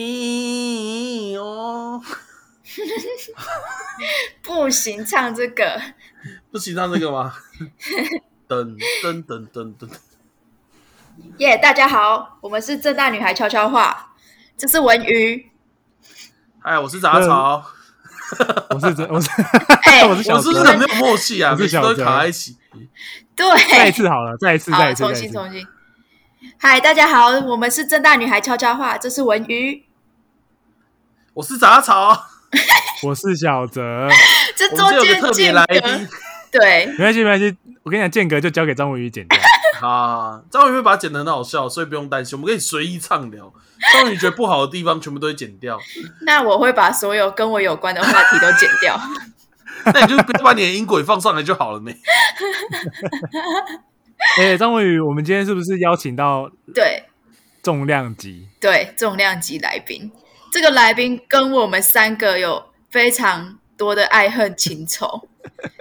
咦哦，不行，唱这个。不行，唱这个吗？噔噔噔噔噔，耶大家好，我们是正大女孩悄悄话，这是文鱼。哎，我是杂草，我是真我是哎我是小我是不是很没有默契啊？我是每次都卡在一起。对，再一次好了，再一次，再，一次，重再一次。新重新。嗨，大家好，我们是正大女孩悄悄话，这是文瑜。我是杂草，我是小泽，这我们这有中间个特别来间隔宾，对，没关系，没关系。我跟你讲，间隔就交给张文宇剪掉。啊，张宇会把它剪得很好笑，所以不用担心，我们可以随意畅聊。张宇觉得不好的地方全部都会剪掉，那我会把所有跟我有关的话题都剪掉。那你就不要把你的音轨放上来就好了呢？哎，张文宇，我们今天是不是邀请到对重量级？对，重量级来宾，这个来宾跟我们三个有非常多的爱恨情仇。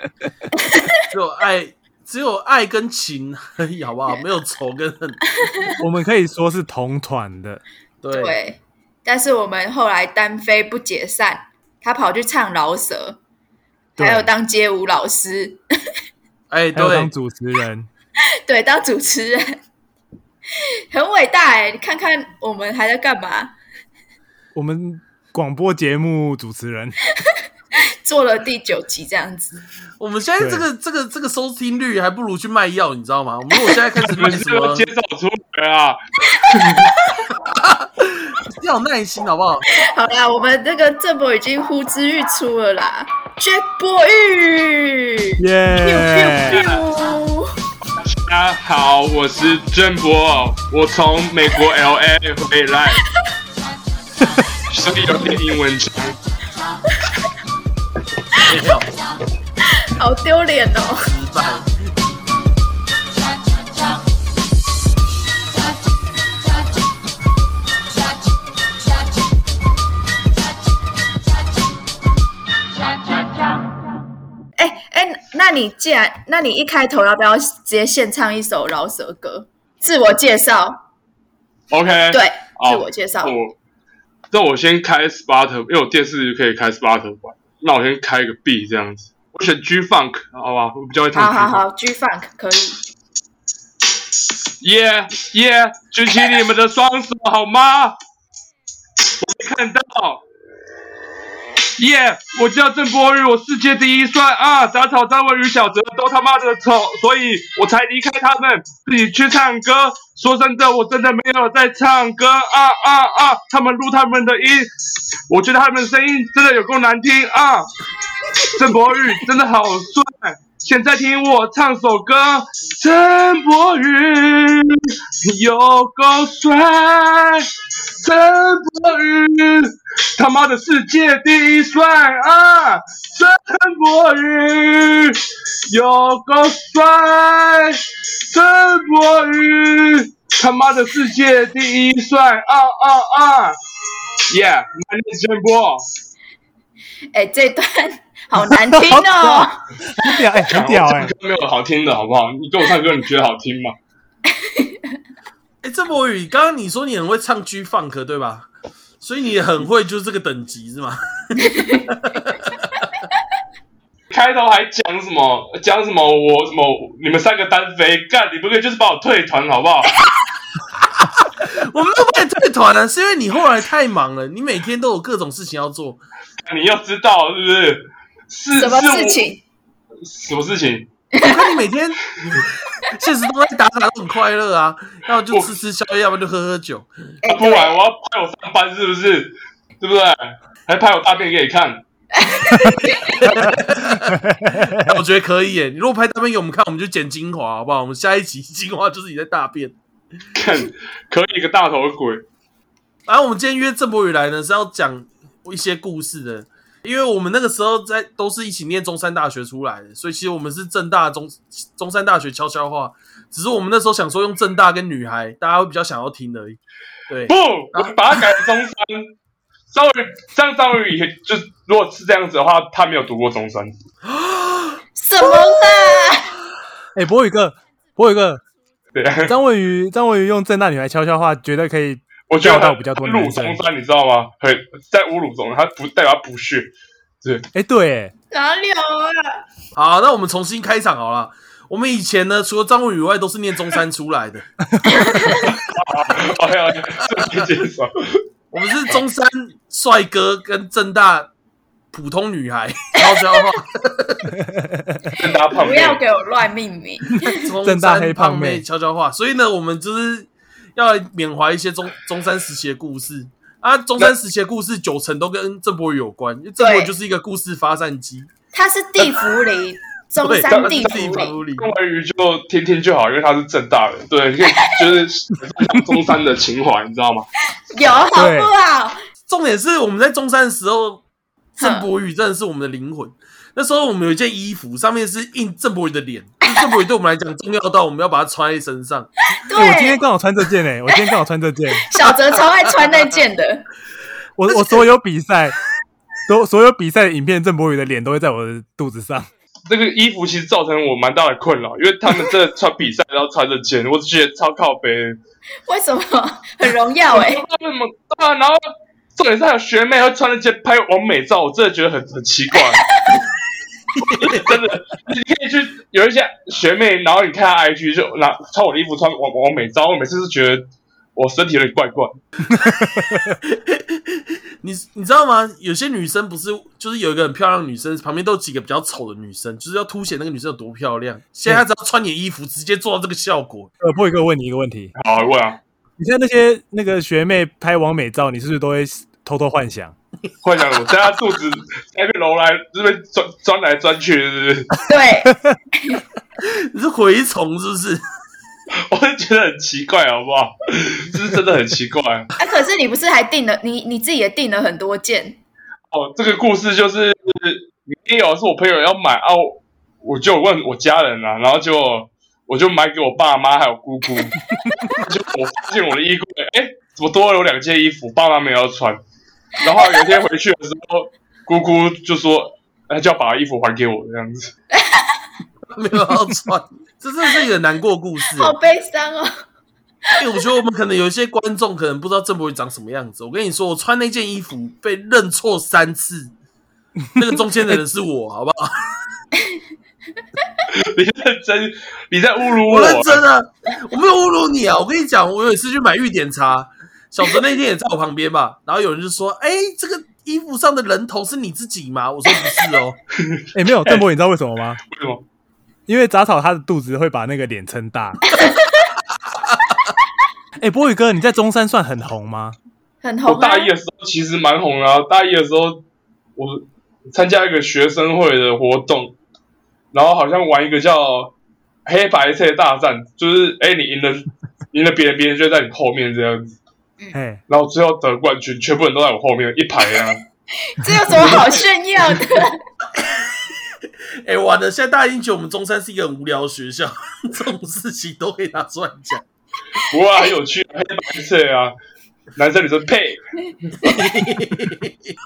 只有爱，只有爱跟情而已，好不好？没有仇跟恨。我们可以说是同团的。对，对，但是我们后来单飞不解散，他跑去唱饶舌，对还有当街舞老师，哎，还有对当，主持人，对，当主持人，很伟大哎！你看看我们还在干嘛？我们广播节目主持人。做了第九集这样子，我们现在这个这个这个收听率还不如去卖药，你知道吗？我们如果现在开始你卖什么们是不是，接受出来啊？要有耐心，好不好？好啦，我们这个郑博已经呼之欲出了啦，Jack 博玉耶大家好，我是郑博，我从美国 L A 回来，所以有点英文腔。没有，好丢脸哦！哎哎，那你既然，那你一开头要不要直接现唱一首饶舌歌？自我介绍，OK，对，好自我介绍。我那我先开 Spotify，因为我电视可以开 Sparta 玩那我先开个 B 这样子，我选 G Funk，好吧，我比较会唱好好。好，G Funk 可以。耶耶，举起你们的双手好吗？我没看到。耶我叫郑博宇，我世界第一帅啊！杂草张文宇、小泽都他妈的丑，所以我才离开他们，自己去唱歌。说真的，我真的没有在唱歌啊啊啊！他们录他们的音，我觉得他们的声音真的有够难听啊！郑博宇真的好帅，现在听我唱首歌。郑博宇有够帅，郑博宇他妈的世界第一帅啊！郑博宇有够帅，郑博宇他妈的世界第一帅啊啊啊！Yeah，my name is 郑博。哎，这段好难听哦。很屌哎，很屌哎没有好听的好不好？你跟我唱歌，你觉得好听吗？哎，郑博宇，刚刚你说你很会唱 G Funk 对吧？所以你很会就是这个等级是吗？开头还讲什么讲什么我什么你们三个单飞干，你不可以就是把我退团好不好？我们都被退团了，是因为你后来太忙了，你每天都有各种事情要做。你要知道是不是？是什么事情？什么事情？我看你每天现实中在打打都很快乐啊，要么就吃吃宵夜，要不然就喝喝酒。哎，不然，我要拍我上班是不是？对不对？还拍我大便给你看？哎我觉得可以耶，你如果拍大便给我们看，我们就剪精华，好不好？我们下一集 精华就是你在大便。看，可以个大头鬼。然后我们今天约郑博宇来呢，是要讲一些故事的，因为我们那个时候在都是一起念中山大学出来的，所以其实我们是正大中中山大学悄悄话，只是我们那时候想说用正大跟女孩，大家会比较想要听而已。对不，我把它改成中山。张宇，像张宇以前就如果是这样子的话，他没有读过中山。什么啦？哎，博宇哥，博宇哥，对，张文宇，张文宇用正大女孩悄悄话，绝对可以我觉得比较多侮辱中山，你知道吗？很在侮辱中山，他不代表他不屑。哎，对，哎哪里有啊？好，那我们重新开场好了。我们以前呢，除了张文宇以外，都是念中山出来的。OK OK，这接受。我们是中山帅哥跟正大普通女孩悄悄话，正大胖妹不要给我乱命名。中正大黑山胖妹悄悄话。所以呢，我们就是要来缅怀一些中中山时期的故事啊。中山时期的故事九成都跟郑伯宇有关，因为郑伯宇就是一个故事发散机。他是地府里，中山地地府里。府里，关于就天天就好，因为他是正大人，对，你可以就是讲中山的情怀，你知道吗？有好不好？重点是我们在中山的时候，郑伯宇真的是我们的灵魂。那时候我们有一件衣服，上面是印郑伯宇的脸，就是郑伯宇对我们来讲重要到我们要把它穿在身上。哎我今天对，刚好穿这件哎，我今天刚好穿这件，小泽超爱穿那件的。我我所有比赛，所所有比赛的影片，郑博宇的脸都会在我的肚子上。这个衣服其实造成我蛮大的困扰，因为他们真的穿比赛然后穿这件，我只觉得超靠背。为什么很荣耀、欸？哎，他们对啊，然后重点是还有学妹会穿那件拍完美照，我真的觉得很很奇怪。真的，你可以去有一些学妹，然后你看她 IG 就拿穿我的衣服穿完完美照，我每次是觉得我身体有点怪怪。你你知道吗？有些女生不是就是有一个很漂亮的女生，旁边都有几个比较丑的女生，就是要凸显那个女生有多漂亮。现在她只要穿你的衣服，直接做到这个效果。呃，波宇哥问你一个问题，好，问啊，你现在那些那个学妹拍完美照，你是不是都会偷偷幻想？幻想我在他肚子在那边揉来这边钻钻来钻去，是不是？对，你是蛔虫是不是？我会觉得很奇怪，好不好？这是真的很奇怪。啊，可是你不是还订了，你你自己也订了很多件，哦，这个故事就是也有是我朋友要买啊，我我就问我家人啊，然后就我就买给我爸妈还有姑姑，就我发现我的衣柜，哎，怎么多了有两件衣服，爸妈没有要穿，然后有一天回去的时候，姑姑就说，哎，就要把衣服还给我这样子，没有要穿，这真的是一个很难过故事。好悲伤哦。因为我觉得我们可能有一些观众可能不知道郑博宇长什么样子。我跟你说，我穿那件衣服被认错三次，那个中间的人是我，好不好？你认真，你在侮辱我认真啊，我没有侮辱你啊！我跟你讲，我有一次去买玉点茶，小泽那天也在我旁边吧，然后有人就说：“哎、这个衣服上的人头是你自己吗？”我说：“不是哦。哎，没有，郑博，你知道为什么吗？为什么？因为杂草它的肚子会把那个脸撑大。哎，波宇哥，你在中山算很红吗？很红啊我大！一的时候其实蛮红的、啊，大一的时候我参加一个学生会的活动，然后好像玩一个叫黑白菜大战，就是哎、你赢了赢了别人，别人就在你后面这样子，哎，然后最后得冠军，全部人都在我后面一排啊。这有什么好炫耀的？哎、完了，现在大家已经觉得我们中山是一个很无聊的学校，这种事情都可以拿出来讲。不过很有趣，黑白色啊，男生女生配。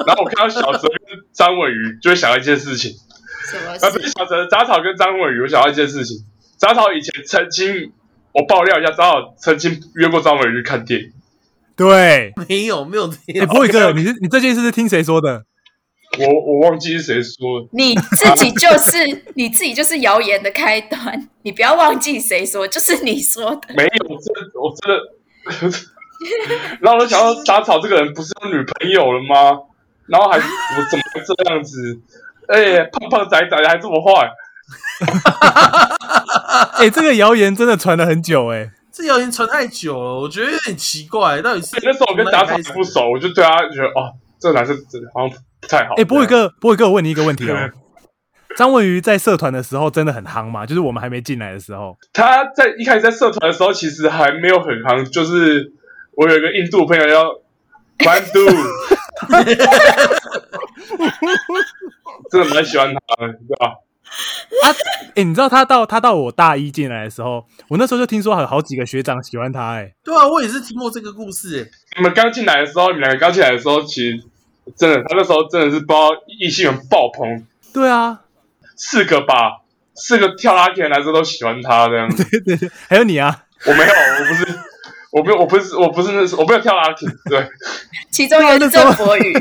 然后我看到小泽跟张伟瑜，就会想到一件事情。什么啊，不是？小泽杂草跟张伟宇，我想到一件事情。杂草以前曾经，我爆料一下，杂草曾经约过张伟宇去看电影。对。没有，没有这哎，样。波宇哥，你是你这件事是听谁说的？我我忘记是谁说的，你自己就是 你自己就是谣言的开端，你不要忘记谁说，就是你说的。没有，我真的我真的。然后我就想到杂草这个人不是有女朋友了吗？然后还我怎么会这样子？哎、胖胖仔仔还这么坏，哎，这个谣言真的传了很久哎。这谣言传太久了，我觉得有点奇怪，到底是那时候我跟杂草不熟，我就对他觉得哦，这个男生真的好像不太好。哎，波宇哥，波宇哥，我问你一个问题哦。张文瑜在社团的时候真的很夯吗？就是我们还没进来的时候。他在一开始在社团的时候，其实还没有很夯，就是我有一个印度朋友叫关杜，真的蛮喜欢他的，对吧？哎，你知道他到他到我大一进来的时候，我那时候就听说还有好几个学长喜欢他哎。对啊，我也是听过这个故事、欸。你们刚进来的时候，你们两个刚进来的时候，其实真的，他那时候真的是不知道异性缘爆棚，对啊，四个吧，四个跳拉 K 的男生都喜欢他这样子。对对对，还有你啊，我没有，我不是，我没有，我不是，我不是那时候，我没有跳拉丁，对，其中一个是郑博宇，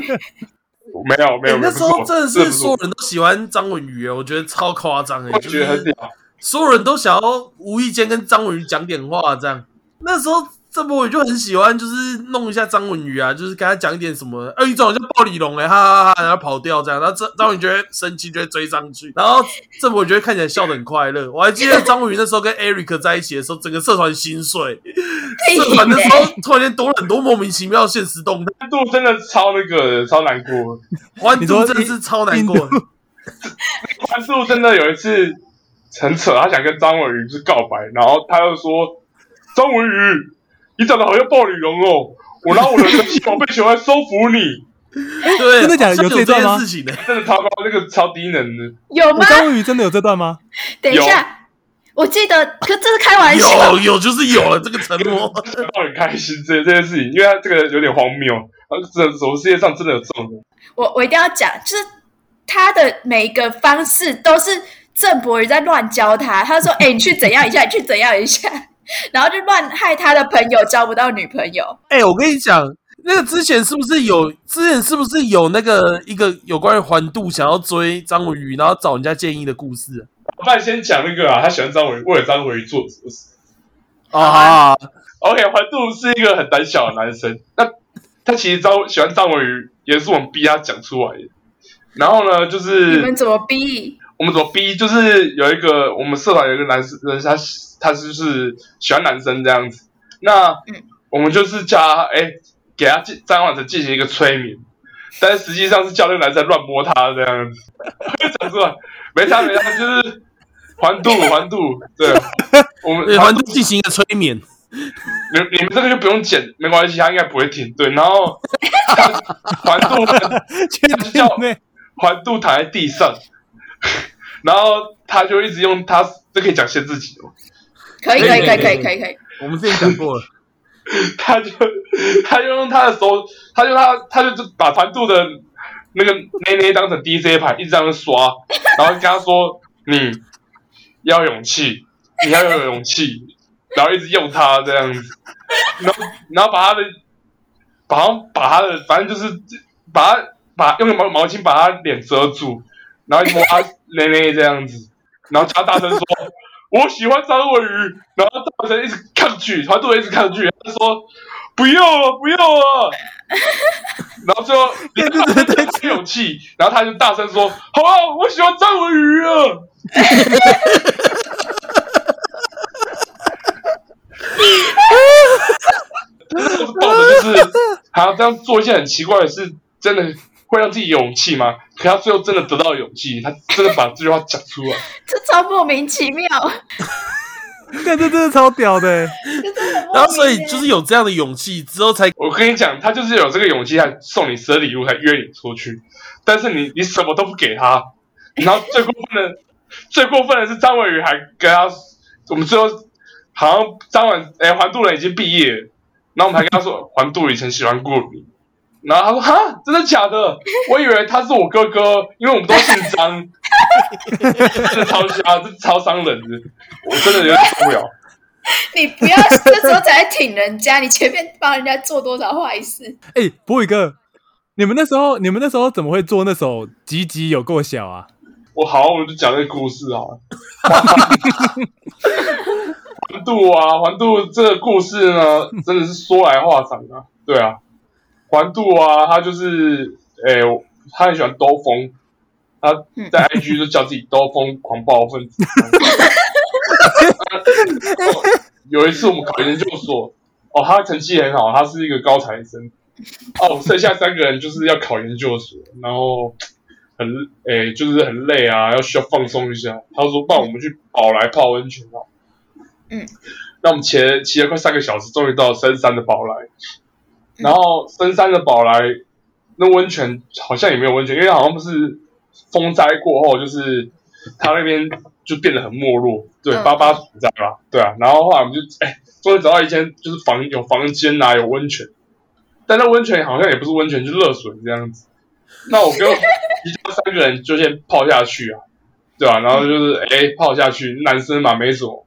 没有没有，欸那时候真的是所有，人都喜欢张文宇，我觉得超夸张哎，我就是觉得很屌。所有人都想要无意间跟张文宇讲点话，这样。那时候郑博宇就很喜欢，就是弄一下张文宇啊，就是跟他讲一点什么，哎，你长得像暴李龙哎，哈哈哈，然后跑掉这样，然后张张文宇就会生气，就会追上去，然后郑博宇就会看起来笑得很快乐。我还记得张文宇那时候跟 Eric 在一起的时候，整个社团心碎，社团的时候突然间多了很多莫名其妙的现实动态，印度真的超那个超难过，欢你说度真的是超难过印。度宽度真的有一次很扯，他想跟张文宇是告白，然后他又说：“张文宇，你长得好像暴女龙哦，我拿我的神奇宝贝球来收服你。对，真的假的有有这段吗件事情呢？”真的超高，那个超低能的。有吗？张文宇真的有这段吗？等一下，我记得，可这是开玩笑有。有就是有了这个承诺。让很开心这这件事情，因为他这个有点荒谬，啊，真的，什么世界上真的有这种人？我我一定要讲，就是他的每一个方式都是郑博宇在乱教他。他说：“哎、你去怎样一下，你去怎样一下。”然后就乱害他的朋友交不到女朋友。哎、我跟你讲，那个之前是不是有？之前是不是有那个一个有关于环渡想要追张文宇，然后找人家建议的故事不然先讲那个啊，他喜欢张文宇，为了张文宇做什么事啊？？OK，环度是一个很胆小的男生，那他其实张喜欢张文宇，也是我们逼他讲出来的。然后呢，就你是们怎么逼？我们怎么逼？就是有一个我们社团有一个男生，人他他就是喜欢男生这样子。那嗯我们就是叫他，哎、给他进张婉成进行一个催眠，但是实际上是教那个男生乱摸他这样子。讲出来，没差没差，就是环度环度，对，我们对，环渡进行一个催眠。你你们这个就不用剪，没关系，他应该不会听。对，然后环度 确定呢？环度躺在地上，然后他就一直用他，这可以讲限制级哦。可以，可以，可以，可以，可以可以。我们之前讲过了，他 就他就用他的手，他就他他就把团度的那个内内当成 DJ 牌，一直这样刷，然后跟他说：“你要勇气，你要有勇气。”然后一直用他这样子，然后然后把他的，把他把他的，反正就是把他把用毛毛巾把他脸遮住，然后一摸他内内这样子，然后叫他大声说。我喜欢张文宇，然后大声一直抗拒，团队一直抗拒，他说不要了，不要了，然后最后连大声都没勇气，然后他就大声说：“好啊，我喜欢张文宇啊！”那时候抱着就是他这样做一件很奇怪的事，真的会让自己有勇气吗？可他最后真的得到勇气，他真的把这句话讲出来。这超莫名其妙。看这真的超屌的欸，然后所以就是有这样的勇气之后才我跟你讲，他就是有这个勇气，才送你生日礼物，才约你出去。但是你你什么都不给他，然后最过分的，最过分的是张文宇还跟他，我们最后好像张文哎环渡人已经毕业，然后我们还跟他说环渡以前喜欢过你，然后他说哈真的假的？我以为他是我哥哥，因为我们都姓张，真的超瞎，这超伤人的，我真的有点受不了。你不要这时候才挺人家，你前面帮人家做多少坏事？哎，博宇哥，你们那时候你们那时候怎么会做那首《吉吉有够小》啊？我好，我们就讲这个故事啊。环渡啊，环渡这个故事呢，真的是说来话长啊。对啊，环渡啊，他就是，诶、他很喜欢兜风，他在 IG 就叫自己兜风狂暴分子。有一次我们考研究所，哦，他成绩很好，他是一个高材生。哦，剩下三个人就是要考研究所，然后很诶、就是很累啊，要需要放松一下。他说：“不然我们去宝来泡温泉啊。”嗯，那我们骑了骑了快三个小时，终于到了深山的宝来。然后深山的宝来，那温泉好像也没有温泉，因为好像不是风灾过后，就是他那边就变得很没落，对，嗯八八水灾啦，对啊。然后后来我们就哎，终于找到一间就是房有房间呐、有温泉，但那温泉好像也不是温泉，就是热水这样子。那我跟一家三个人就先泡下去啊，对啊，然后就是哎、泡下去，男生嘛没什么，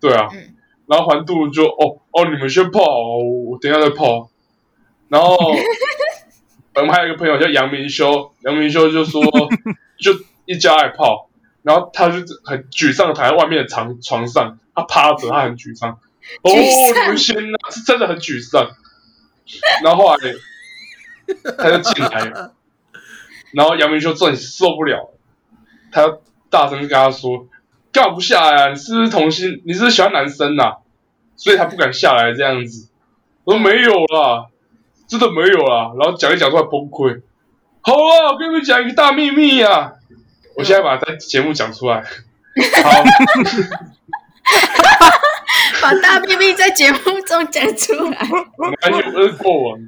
对啊。嗯然后环度就哦哦，你们先泡，我我等一下再泡。然后我们还有一个朋友叫杨明修，杨明修就说 就一家爱泡，然后他就很沮丧的躺在外面的床床上，他趴着，他很沮丧。哦，沮丧你们先呐，是真的很沮丧。然后后来 他就进来了，然后杨明修真的受不了了，他要大声跟他说：“干不下来啊？你是不是同性？你是不是喜欢男生呐、所以他不敢下来这样子。”我说：“没有啦，真的没有啦。”然后讲一讲出来崩溃。好啊，我跟你们讲一个大秘密啊！我现在把它在节目讲出来。好，把大秘密在节目中讲出来。完全不是过往。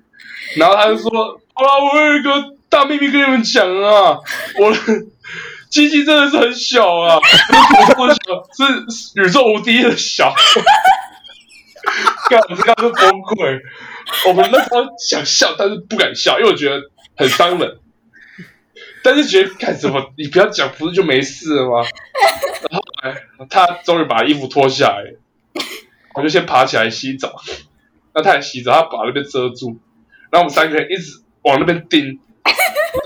然后他就说：“好啦，我有一个大秘密跟你们讲啊，我的鸡鸡真的是很小啊，不是多小，是宇宙无敌的小。”干，我刚刚就崩溃。我们那时候想笑，但是不敢笑，因为我觉得很伤人。但是觉得干什么？你不要讲，不是就没事了吗？然后后来他终于把衣服脱下来，我就先爬起来洗澡。那他也洗澡，他把那边遮住，然后我们三个人一直往那边盯。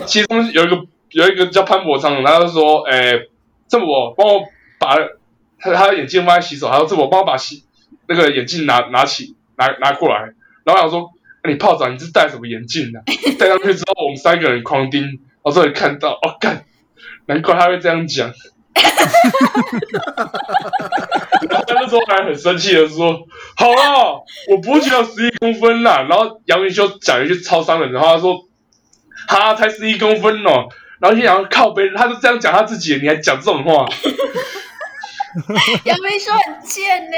其中有一个有一个叫潘博昌的，他就说：“哎、这么帮我把他他的眼镜放在洗手，他说这么帮我把洗那个眼镜拿拿起拿拿过来。”然后我想说：“你泡澡你是戴什么眼镜呢、戴上去之后，我们三个人狂盯，然后这里看到，哦干，难怪他会这样讲。然后那时候还很生气的说：“好了，我不会只有十一公分啦。”然后杨明修讲一句超伤人的话，他说：“哈，才十一公分哦。”然后就想靠背，他就这样讲他自己，你还讲这种话？杨明说很贱呢、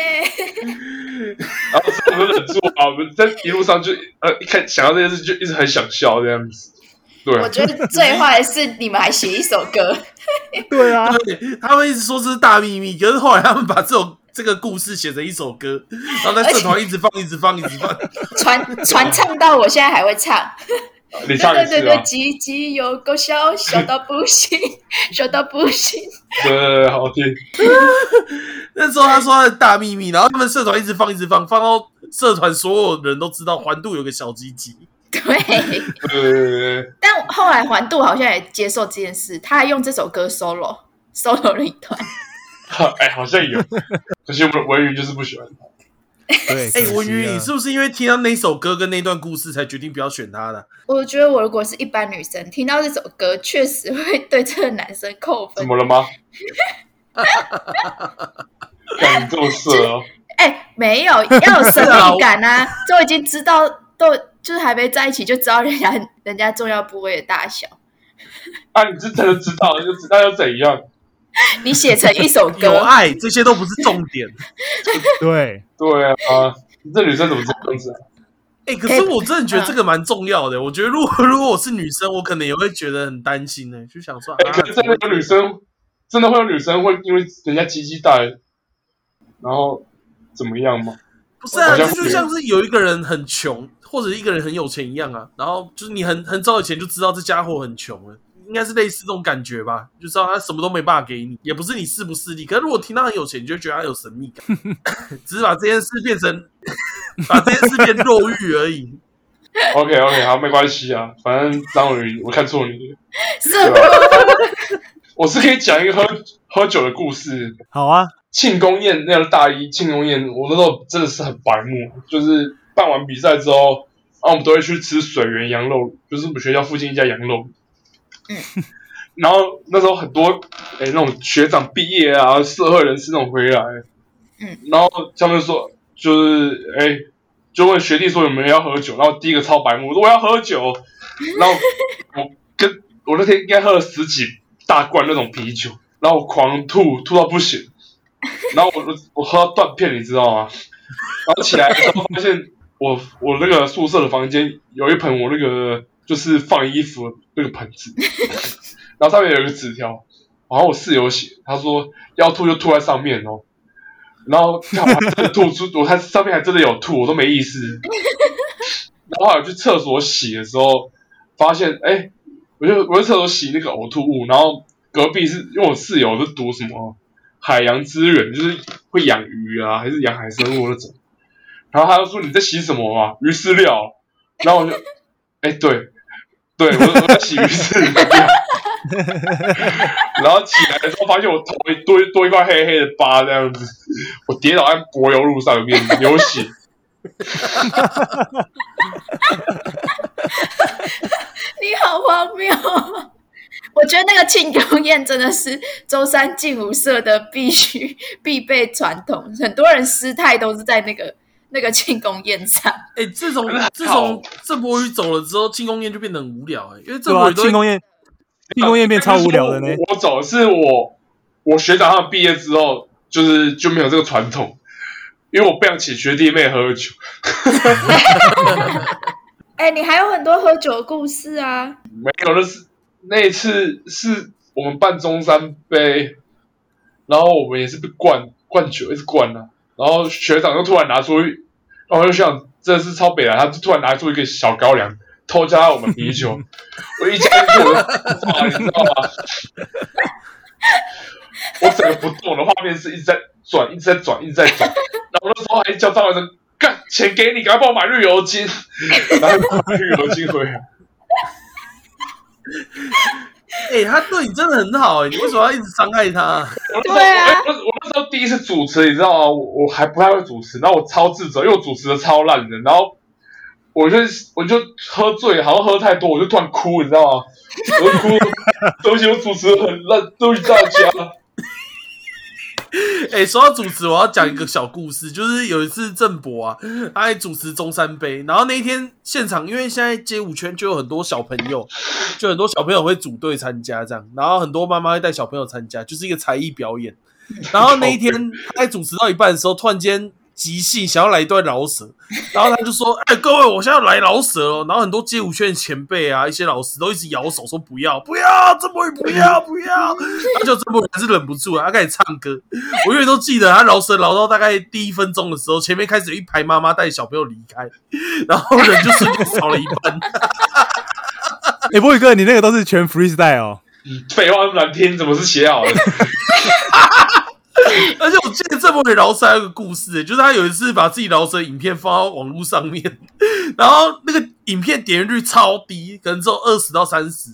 然后我们忍住啊，我们在一路上就呃一看想到这件事就一直很想笑这样子。对，我觉得最坏的是你们还写一首歌，对啊，对，他们一直说这是大秘密，可是后来他们把这首这个故事写成一首歌，然后在社团一直放，一直放，一直放。传传唱到我现在还会唱。你对唱一次啊对对对，，鸡鸡有够小，小到不行，小到不行。对对对，好听。那时候他说他的大秘密，然后他们社团一直放，一直放，放到社团所有人都知道环度有个小鸡鸡。对，但后来环度好像也接受这件事，他还用这首歌 solo solo 了一段。好哎，好像有，可惜我们文宇就是不喜欢他。对，哎、文宇，你是不是因为听到那首歌跟那段故事才决定不要选他的？我觉得我如果是一般女生，听到这首歌，确实会对这个男生扣分。怎么了吗？干你这么色哦！哎、没有，要有神秘感啊！都已经知道，都就是还没在一起就知道人家人家重要部位的大小，啊，你是真的知道，就知道又怎样？你写成一首有歌，爱，这些都不是重点。对，对啊，你这女生怎么这样子啊？哎、可是我真的觉得这个蛮重要的。我觉得如果 如果我是女生，我可能也会觉得很担心呢、就想说，哎、啊，可是真的有女生，真的会有女生会因为人家鸡鸡大，然后怎么样吗？不是啊，这就像是有一个人很穷，或者一个人很有钱一样啊。然后就是你很很早以前就知道这家伙很穷了，应该是类似这种感觉吧？就知道他什么都没办法给你，也不是你势不势利。可是如果听到很有钱，你就觉得他有神秘感，只是把这件事变成把这件事变肉欲而已。OK OK，好，没关系啊，反正张伟宇，我看错你了，什么？我是可以讲一个喝喝酒的故事。好啊，庆功宴那个大一庆功宴，我那时候真的是很白目，就是办完比赛之后，然后我们都会去吃水源羊肉，就是我们学校附近一家羊肉。嗯。然后那时候很多哎、那种学长毕业啊，社会人士那种回来，嗯。然后他们说就是哎、就问学弟说有没有要喝酒，然后第一个超白目，我说我要喝酒，然后我跟我那天应该喝了十几大罐那种啤酒，然后我狂吐，吐到不行。然后我我喝到断片，你知道吗？然后起来的时候发现我我那个宿舍的房间有一盆我那个就是放衣服的那个盆子，然后上面有一个纸条，然后我室友写，他说要吐就吐在上面哦。然后看我吐出，我它上面还真的有吐，我都没意思。然后后来我去厕所洗的时候，发现哎，我就我就厕所洗那个呕吐物，然后隔壁是因为我室友是读什么海洋资源，就是会养鱼啊，还是养海生物那种。然后他就说你在洗什么啊？鱼饲料。然后我就，哎，对，对我我在洗鱼饲料。然后起来的时候，发现我头一堆多一块黑黑的疤，这样子。我跌倒在柏油路上面流血。你好荒谬！我觉得那个庆功宴真的是舟山劲舞社的必须必备传统，很多人失态都是在那个那个庆功宴上。哎，自从 自从郑博宇走了之后，庆功宴就变得很无聊哎，因为郑对啊，博宇都庆功宴，庆功宴变超无聊的呢。我走是我我学长他们毕业之后，就是就没有这个传统，因为我不想请学弟妹喝酒。哎，你还有很多喝酒的故事啊！没有，那是那一次是我们办中山杯，然后我们也是被灌灌酒，一直灌啊。然后学长就突然拿出一，然后我就想这是超北来，他就突然拿出一个小高粱，偷加我们啤酒，我一加进去我就炸，你知道吗？我整个不动的画面是一直在转，一直在转，一直在转。然后那时候还叫张伟生干钱给你，赶快帮我买绿油精，然后买绿油精回来。哎，他对你真的很好哎，你为什么要一直伤害他？对啊那时候第一次主持，你知道吗？我我还不太会主持，然后我超自责，因为我主持的超烂的，然后我就我就喝醉，好像喝太多，我就突然哭，你知道吗？我就哭，对不起，我主持的很烂，对不起大家。哎，说到主持，我要讲一个小故事，就是有一次郑博啊，他在主持中山杯，然后那一天现场，因为现在街舞圈就有很多小朋友，就很多小朋友会组队参加这样，然后很多妈妈会带小朋友参加，就是一个才艺表演。然后那一天他在主持到一半的时候，突然间即兴想要来一段饶舌，然后他就说：“哎，各位，我现在要来饶舌哦。”然后很多街舞圈的前辈啊，一些老师都一直摇手说：“不要，不要，郑博宇不要，不要。”他就郑博宇还是忍不住了，他开始唱歌。我永远都记得他饶舌饶到大概第一分钟的时候，前面开始有一排妈妈带小朋友离开，然后人就瞬间少了一半。哎，波宇哥，你那个都是全 freestyle 哦。废话那么难听，怎么是写好的？而且我记得郑博宇饶舌还有个故事，就是他有一次把自己饶舌影片放到网络上面，然后那个影片点阅率超低，可能只有二十到三十，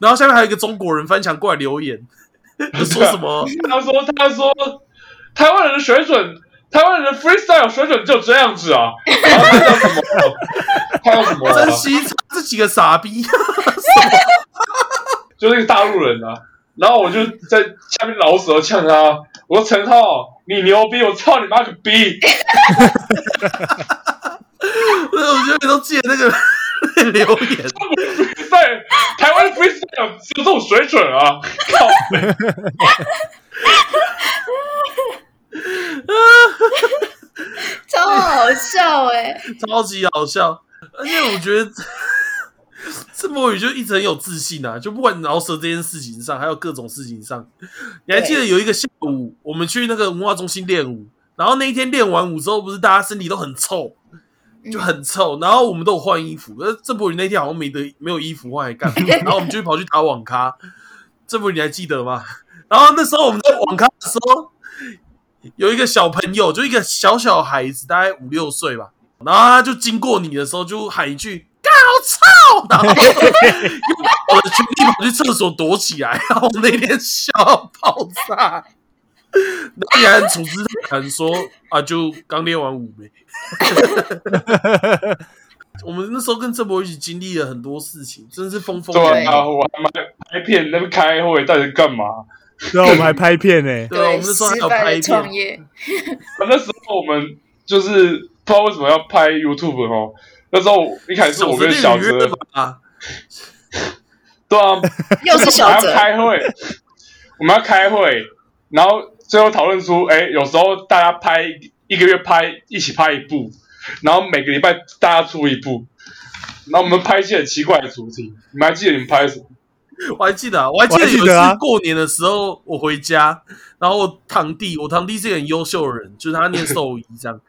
然后下面还有一个中国人翻墙过来留言，就说什么 他说他说台湾人的水准，台湾人的 freestyle 水准就这样子啊。然后他叫什么？他叫什么、啊？珍惜这几个傻逼。就是一个大陆人啊。然后我就在下面老舌呛他，我说陈浩，你牛逼，我操你妈个逼！我觉得你都记得那个 留言。在台湾 freestyle 有这种水准啊！靠北！超好笑哎、超级好笑，而且我觉得郑博宇就一直很有自信啊，就不管饶舌这件事情上，还有各种事情上。你还记得有一个下午，我们去那个文化中心练舞，然后那一天练完舞之后，不是大家身体都很臭，就很臭，然后我们都有换衣服，可是郑博宇那天好像没得没有衣服换，还干嘛？然后我们就跑去打网咖。郑博宇你还记得吗？然后那时候我们在网咖的时候，有一个小朋友，就一个小小孩子，大概五六岁吧，然后他就经过你的时候，就喊一句“干好臭”，然后我的全力跑去厕所躲起来，然后我那天笑爆炸。那你还处之泰然说啊，就刚练完舞呗。我们那时候跟郑博一起经历了很多事情，真的是风风雨雨。对啊，我还买拍片，那边开会到底干嘛？对啊，我们还拍片呢。对啊，我们那时候还有拍失败的创片，业，那时候我们就是不知道为什么要拍 YouTube 哦。那时候一开始我跟小小泽，吧，对啊，又是小我们泽要，开会，我们要开会，然后最后讨论出，哎，有时候大家拍一个月拍一起拍一部，然后每个礼拜大家出一部，然后我们拍一些很奇怪的主题。你们还记得你们拍什么？我还记得啊，我还记得有一次过年的时候，我回家，然后我堂弟，我堂弟是个很优秀的人，就是他念兽医这样，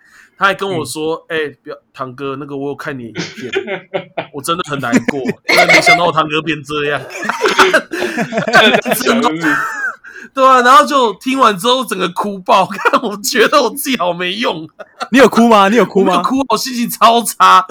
他还跟我说：“哎、不要，堂哥，那个我有看你的影片，我真的很难过，因为没想到我堂哥变这样。对啊，然后就听完之后整个哭爆，看我觉得我自己好没用，你有哭吗？你有哭吗？哭，我心情超差，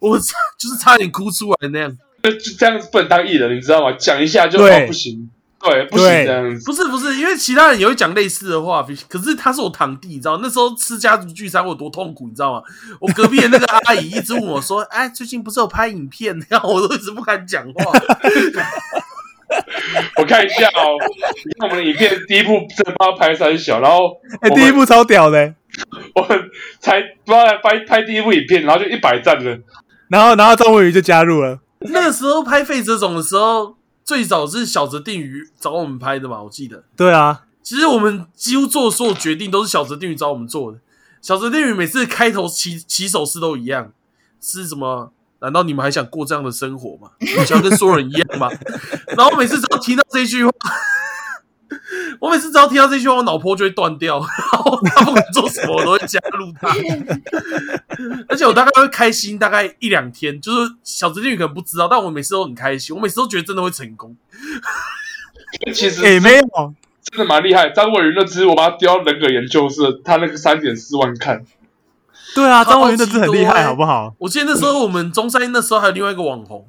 我差就是差点哭出来那样。就就这样子不能当艺人，你知道吗？讲一下就对哦不行，对，不行对这样子。不是不是，因为其他人也会讲类似的话，可是他是我堂弟，你知道那时候吃家族聚餐我有多痛苦，你知道吗？我隔壁的那个阿姨一直问我说：“哎，最近不是有拍影片？”然后我都一直不敢讲话。我看一下哦，你看我们的影片第一部真的不知道拍三小，然后哎、第一部超屌的、欸 我们才不知道来拍拍第一部影片，然后就一百赞了。然后然后张文宇就加入了，那个时候拍费这种的时候，最早是小泽定宇找我们拍的嘛，我记得。对啊，其实我们几乎做所有决定都是小泽定宇找我们做的。小泽定宇每次开头起起手式都一样，是什么？难道你们还想过这样的生活吗？想要跟所有人一样吗？然后每次只要听到这句话，我每次只要听到这句话，我脑波就会断掉。然后他不管做什么，我都会加入他。而且我大概会开心大概一两天，就是小侄女可能不知道，但我每次都很开心，我每次都觉得真的会成功。其实哎、没有，真的蛮厉害。张伟云那支我把它丢到人格研究室，他那个三点四万看，对啊，张文云那超级支很厉害，好不好？我记得那时候我们中山那时候还有另外一个网红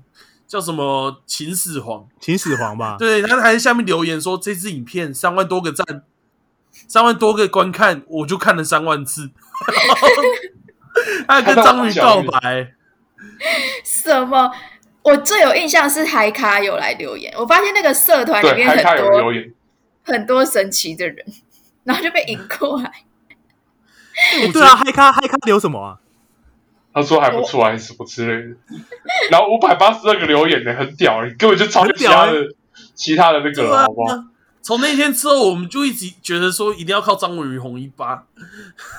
叫什么秦始皇，秦始皇吧，对他还在下面留言说这支影片三万多个赞，三万多个观看，我就看了三万次。他还跟章鱼告白，什么？我最有印象是海卡有来留言，我发现那个社团里，面很多言，很多神奇的人，然后就被引过来。哎对啊，嗨咖嗨咖留什么啊？他说还不错还是什么之类的。然后五百八十二个留言呢，很屌，你根本就超越其他的其他的那个了，好不好？。从那天之后，我们就一直觉得说一定要靠张文宇红一把。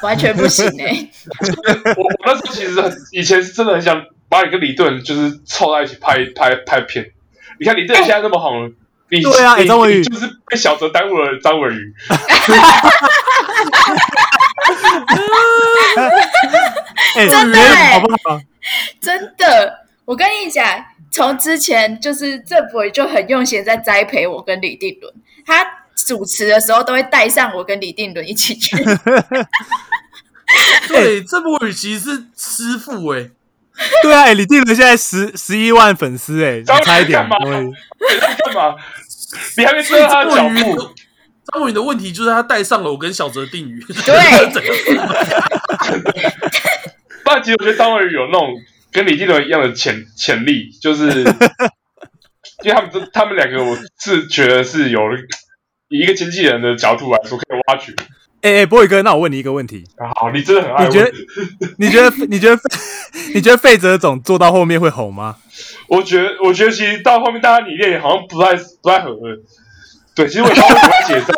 完全不行哎、我我那时候其实很以前是真的很想把你跟李顿就是凑在一起拍拍拍片。你看李顿现在那么红，你对啊哎你张伟宇就是被小泽耽误了张文宇。哎、真的欸好不好？真的。我跟你讲，从之前就是郑博宇就很用心在栽培我跟李定伦，他主持的时候都会带上我跟李定伦一起去。对，这部语其实是师傅哎、对啊，哎、李定伦现在十十一万粉丝、哎，张你差一点你在干嘛？你还没追到他的脚步。张文宇的问题就是他带上了我跟小泽定宇，对整个不然其实我觉得张文宇有那种跟李定伦一样的潜潜力，就是 因为他们这他们两个，我是觉得是有以一个经纪人的角度来说可以挖掘。哎哎，波宇哥，那我问你一个问题，好，你真的很爱你觉得。你觉得你觉得你觉得费泽总做到后面会红吗？我觉得，我觉得其实到后面大家理念好像不太不太合了。对，其实我也不知道为什么会解散。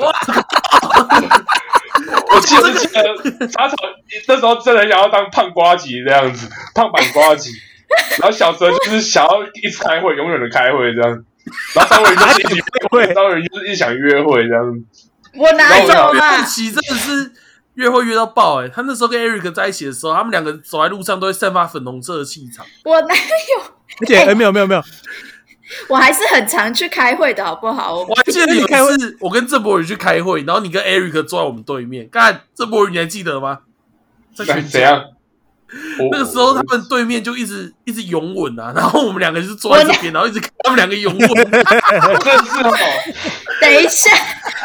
我记得记得杂草那时候真的想要当胖瓜吉这样子，胖版瓜吉。然后小泽就是想要一直开会，永远的开会这样。然后张伟就是一直约会，张伟就是一直想约会这样。我哪有约啊会？期真的是约会约到爆哎、他那时候跟 Eric 在一起的时候，他们两个走在路上都会散发粉红色的气场。我哪有？而且哎、没有没有没有，我还是很常去开会的好不好？我我还记得 有你开会一次我跟郑博宇去开会，然后你跟 Eric 坐在我们对面，干郑博宇你还记得吗？在群怎样？我那个时候他们对面就一直一直拥吻啊，然后我们两个就是坐在这边，然后一直看他们两个拥吻。真是哦，等一下，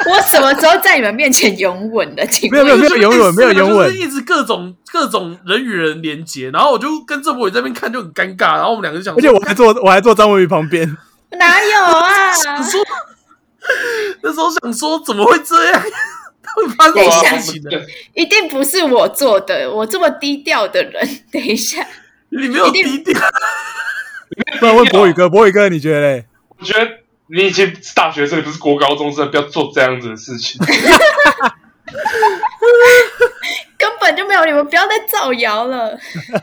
我什么时候在你们面前拥吻的？没有没有没有拥吻没有拥吻就是一直各种各种人与人连接，然后我就跟郑博宇这边看就很尴尬，然后我们两个就想，而且我还坐我还坐张文宇旁边，哪有啊？想说那时候想说怎么会这样？会发生对啊什么事情呢？一定不是我做的，我这么低调的人。等一下，你没有低调，不然问博宇哥，博宇哥你觉得嘞？我觉得你已经是大学生，你不是国高中生，不要做这样子的事情。根本就没有，你们不要再造谣了。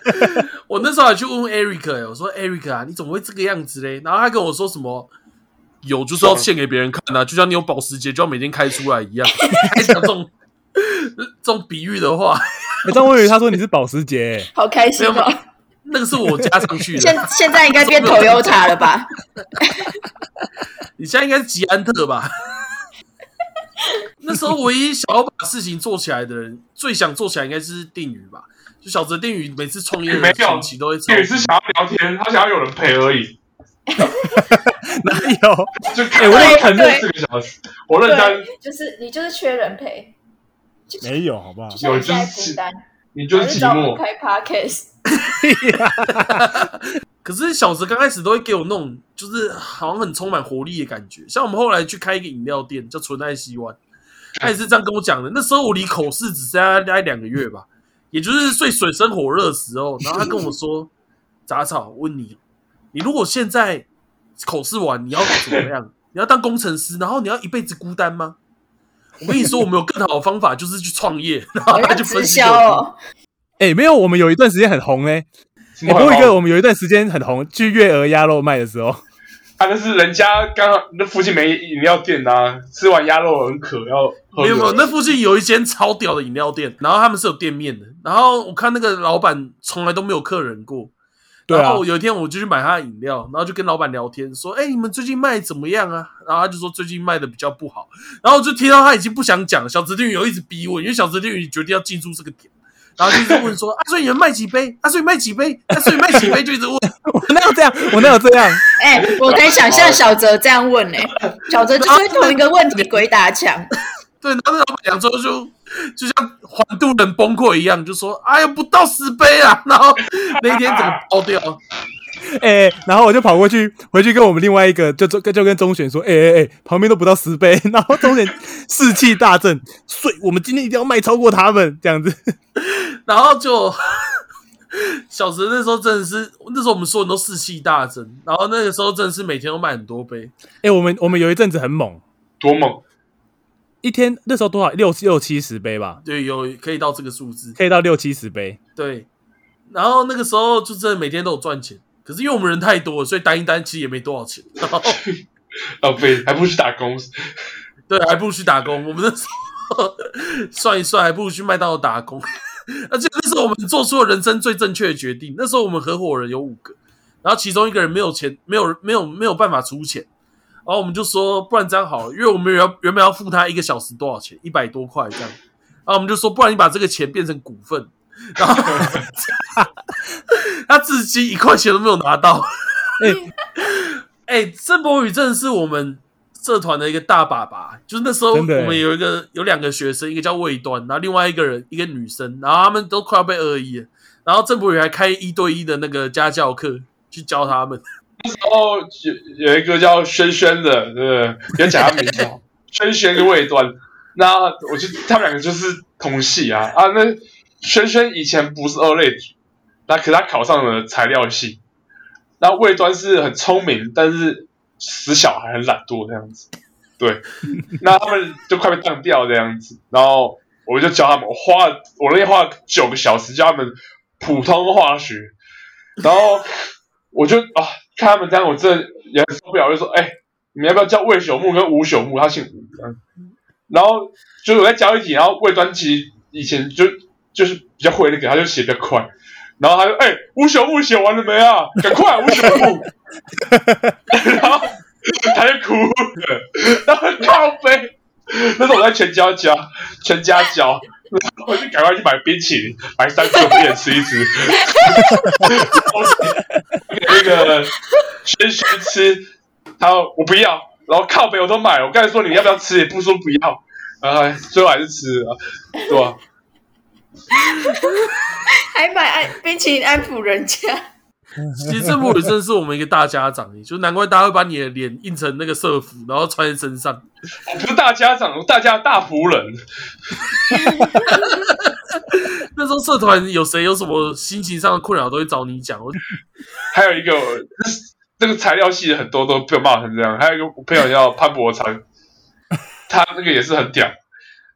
我那时候还去问问 Eric，、欸、我说 Eric 啊，你怎么会这个样子嘞？然后他跟我说什么？有就是要献给别人看啊，就像你有保时捷就要每天开出来一样，还讲这种这种比喻的话，哎张文宇他说你是保时捷、哎好开心没有哦！那个是我加上去现的。现现在应该变 Toyota 了吧？你现在应该是吉安特吧？那时候唯一想要把事情做起来的人，最想做起来应该是定宇吧？就小泽定宇每次创业的没有前期都会超也是想要聊天，他想要有人陪而已，哪有？就哎我那看个四个小时，我认真，就是你就是缺人陪，没有，好不好有就？是孤单，你就是寂寞。开 podcast。可是小时刚开始都会给我那种，就是好像很充满活力的感觉。像我们后来去开一个饮料店，叫纯爱西湾，他也是这样跟我讲的。那时候我离口试只剩下大概两个月吧，也就是最水深火热的时候。然后他跟我说：“杂草，我问你，你如果现在口试完，你要怎么样？你要当工程师，然后你要一辈子孤单吗？”我跟你说，我们有更好的方法，就是去创业。然后他就分析给我听。销哦，哎，没有，我们有一段时间很红嘞。什么哎波一哥，我们有一段时间很红，去月儿鸭肉卖的时候，啊，那是人家刚好那附近没饮料店呐、吃完鸭肉很渴，要喝没有没有，那附近有一间超屌的饮料店，然后他们是有店面的。然后我看那个老板从来都没有客人过。对啊然后有一天我就去买他的饮料，然后就跟老板聊天，说：“哎、你们最近卖怎么样啊？”然后他就说最近卖的比较不好。然后我就听到他已经不想讲了，小泽定宇有一直逼问，因为小泽定宇决定要进驻这个点，然后就一直问说：“啊，所以你们卖几杯？啊，所以卖几杯？啊，所以卖几杯？”就一直问。我哪有这样？我哪有这样？哎、我可以想象小泽这样问呢、小泽就是同一个问题鬼打墙。对，然后那老板娘之后就就像环渡人崩溃一样，就说：“哎呀，不到十杯啊！” 然后那一天怎么爆掉。哎、然后我就跑过去，回去跟我们另外一个就就就跟钟选说，哎哎哎，旁边都不到十杯，然后钟选士气大振，所以我们今天一定要卖超过他们，这样子。然后就小泽那时候真的是，那时候我们所有人都士气大振，然后那个时候真的是每天都卖很多杯，哎、我们我们有一阵子很猛，多猛！一天那时候多少六六七十杯吧，对，有可以到这个数字，可以到六七十杯。对。然后那个时候就真的每天都有赚钱，可是因为我们人太多了，所以单一单其实也没多少钱，然后哦，对，还不如去打工。对，还不如去打工。我们那时候 算一算，还不如去麦当劳打工。而且那时候我们做出了人生最正确的决定。那时候我们合伙人有五个，然后其中一个人没有钱，没有没有没有办法出钱，然后我们就说，不然这样好了，因为我们原原本要付他一个小时多少钱，一百多块这样，然后我们就说，不然你把这个钱变成股份，然后 他至今一块钱都没有拿到。哎、哎、郑博宇真的是我们社团的一个大爸爸，就是那时候我们有一个有两个学生，一个叫魏端，然后另外一个人一个女生，然后他们都快要被恶意了，然后郑博宇还开一对一的那个家教课去教他们。然后有有一个叫轩轩的，对不对？别讲他名字哦，轩轩跟魏端。那我就他们两个就是同系啊啊！那轩轩以前不是二类组，那可是他考上了材料系。那魏端是很聪明，但是死小孩很懒惰这样子。对，那他们就快被当掉这样子。然后我就教他们，我花了我那天花了九个小时教他们普通化学，然后我就啊看他们这样，我真的也受不了，我就说，哎、你们要不要叫魏朽木跟吴朽木？他姓吴，然后就是我在教一题，然后魏端其实以前就就是比较会那个，他就写比较快，然后他就哎、吴朽木写完了没啊？赶快吴朽木，然后他就哭了，然后靠背，那时候我在全家教，全家教。我就赶快去买冰淇淋，买三个我也吃一吃。那个轩轩吃，他说我不要，然后靠北我都买了，我刚才说你要不要吃，也不说不要，然后最后还是吃了，对吧？还买安冰淇淋安抚人家，其实郑博宇真的是我们一个大家长，就难怪大家会把你的脸印成那个社服，然后穿在身上。我不是大家长，我大家大仆人。那时候社团有谁有什么心情上的困扰，都会找你讲。我还有一个，那个材料系的很多都被我骂成这样。还有一个我朋友叫潘博昌，他那个也是很屌。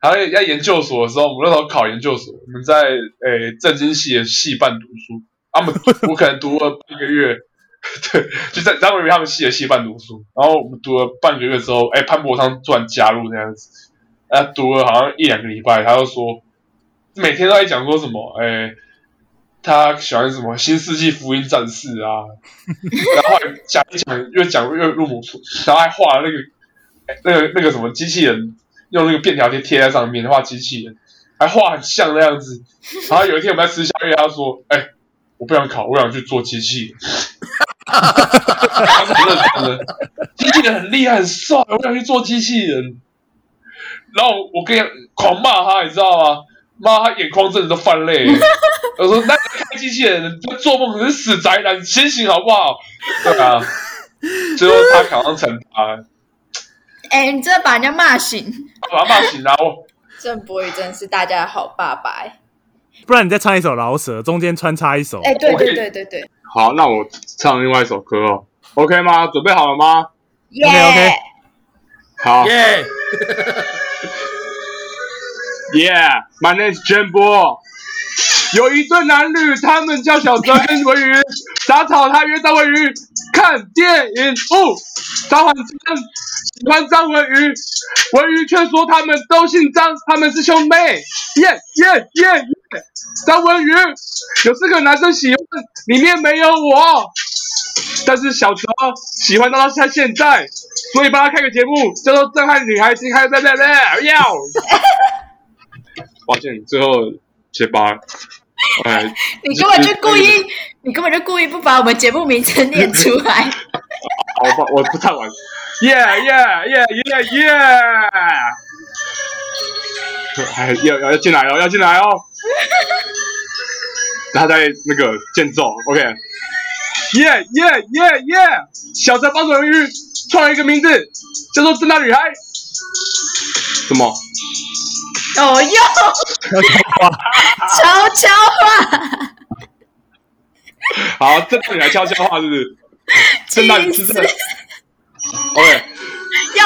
还有在研究所的时候，我们那时候考研究所，我们在诶政经系的系办读书，他们我可能读了半个月，对，就在张伟他们系的系办读书，然后我们读了半个月之后，哎，潘博昌突然加入这样子，他读了好像一两个礼拜，他就说每天都在讲说什么，哎。他喜欢什么《新世纪福音战士》啊，然后后来讲一讲，越讲越入魔术，然后还画了那个那个那个什么机器人用那个便条贴贴在上面画机器人，还画很像那样子。然后有一天我们在吃宵夜，他说：“哎、我不想考，我想去做机器人。”他是很认真的，机器人很厉害很帅，我想去做机器人。然后我跟你狂骂他，你知道吗？骂他眼眶真的都泛泪了。我说：“那个开机器人，你做梦你是死宅男，你醒醒好不好？”对啊，最后他考上成大，哎、你真的把人家骂醒。把他骂醒了。我郑博宇真是大家的好爸爸哎、不然你再唱一首饶舌，中间穿插一首。哎、对对对对对，好，那我唱另外一首歌哦，OK 吗？准备好了吗？耶、OK，OK 好耶！，Yeah，My name is Jam Bo.。有一对男女，他们叫小泽跟文宇。杂草他约张文宇看电影，哦，张焕真喜欢张文宇，文宇却说他们都姓张，他们是兄妹。耶耶耶耶！张文宇有四个男生喜欢，里面没有我。但是小泽喜欢到他现在，所以帮他开个节目，叫做《震撼女孩》，今开在在在要。抱歉，最后结巴。哎，你根本就故意，你根本就故意不把我们节目名称念出来。我不我不太玩。耶耶耶耶耶！还 要要要进来哦，要进来哦。他在那个间奏，OK。耶耶耶耶！小泽帮准宇创了一个名字，叫做“正大女孩”。什么？哦哟，悄悄话，悄悄话好，正大女孩悄悄话是不是？正大气死是正。OK。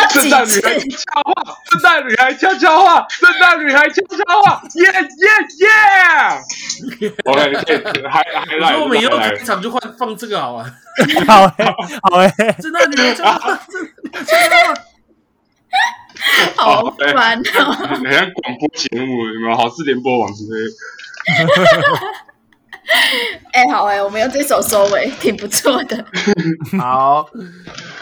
要圣诞女？孩悄悄话，圣诞女孩悄悄话，圣诞女孩悄悄话，耶耶耶！OK，你可以还还来，我们以后开场就换放这个好了。好哎，好哎，圣诞女孩真的真的好 烦哦！好像广播节目，有没有？好事联播网之类的。哎、好哎、我们用这首收尾，挺不错的。好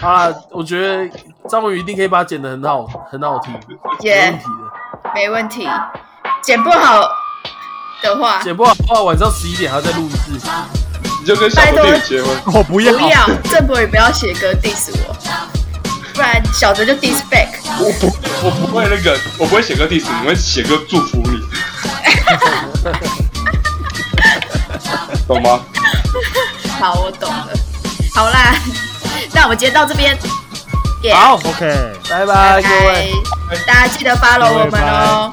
啊！我觉得张文宇一定可以把它剪得很好，很好听，没耶问题的。没问题。剪不好的话，剪不好的话，晚上十一点还要再录一次。你就跟小狗弟结婚，我不要，不要郑博宇不要写歌 diss 我，不然小泽就 diss back。我不我不会那个，我不会写歌 diss 你，我会写歌祝福你，懂吗？好，我懂了。好啦，那我们今天到这边，好，OK，拜拜，各位，大家记得 follow 我们哦。